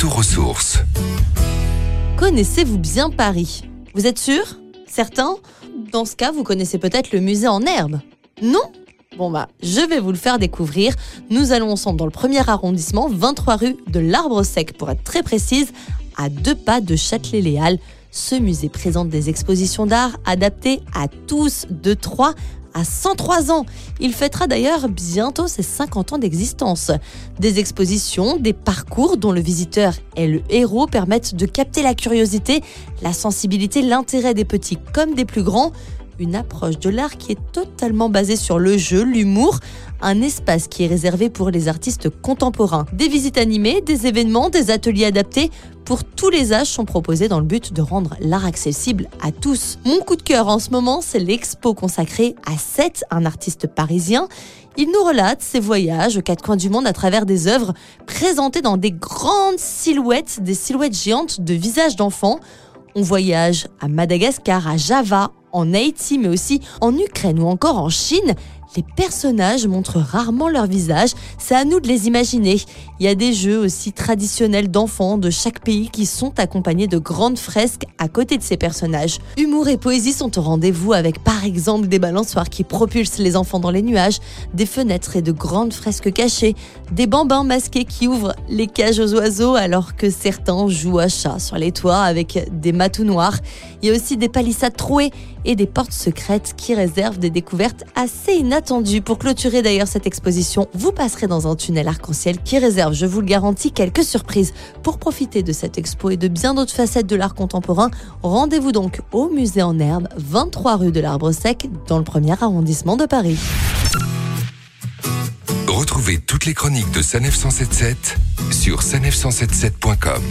retour aux sources. Connaissez-vous bien Paris? Vous êtes sûr? Certains Dans ce cas, vous connaissez peut-être le musée en herbe. Non? Bon bah, je vais vous le faire découvrir. Nous allons ensemble dans le premier arrondissement, 23 rue de l'Arbre Sec pour être très précise, à deux pas de Châtelet-Léal. Ce musée présente des expositions d'art adaptées à tous de 3 à 103 ans. Il fêtera d'ailleurs bientôt ses 50 ans d'existence. Des expositions, des parcours dont le visiteur est le héros permettent de capter la curiosité, la sensibilité, l'intérêt des petits comme des plus grands une approche de l'art qui est totalement basée sur le jeu, l'humour, un espace qui est réservé pour les artistes contemporains. Des visites animées, des événements, des ateliers adaptés pour tous les âges sont proposés dans le but de rendre l'art accessible à tous. Mon coup de cœur en ce moment, c'est l'expo consacrée à Seth, un artiste parisien. Il nous relate ses voyages aux quatre coins du monde à travers des œuvres présentées dans des grandes silhouettes, des silhouettes géantes de visages d'enfants. On voyage à Madagascar, à Java, en Haïti, mais aussi en Ukraine ou encore en Chine, les personnages montrent rarement leur visage, c'est à nous de les imaginer. Il y a des jeux aussi traditionnels d'enfants de chaque pays qui sont accompagnés de grandes fresques à côté de ces personnages. Humour et poésie sont au rendez-vous avec par exemple des balançoires qui propulsent les enfants dans les nuages, des fenêtres et de grandes fresques cachées, des bambins masqués qui ouvrent les cages aux oiseaux alors que certains jouent à chat sur les toits avec des matous noirs. Il y a aussi des palissades trouées et des portes secrètes qui réservent des découvertes assez inattendues. Pour clôturer d'ailleurs cette exposition, vous passerez dans un tunnel arc-en-ciel qui réserve, je vous le garantis, quelques surprises. Pour profiter de cette expo et de bien d'autres facettes de l'art contemporain, rendez-vous donc au musée en herbe, 23 rue de l'Arbre Sec, dans le premier arrondissement de Paris. Retrouvez toutes les chroniques de Sanef 177 sur sanef177.com.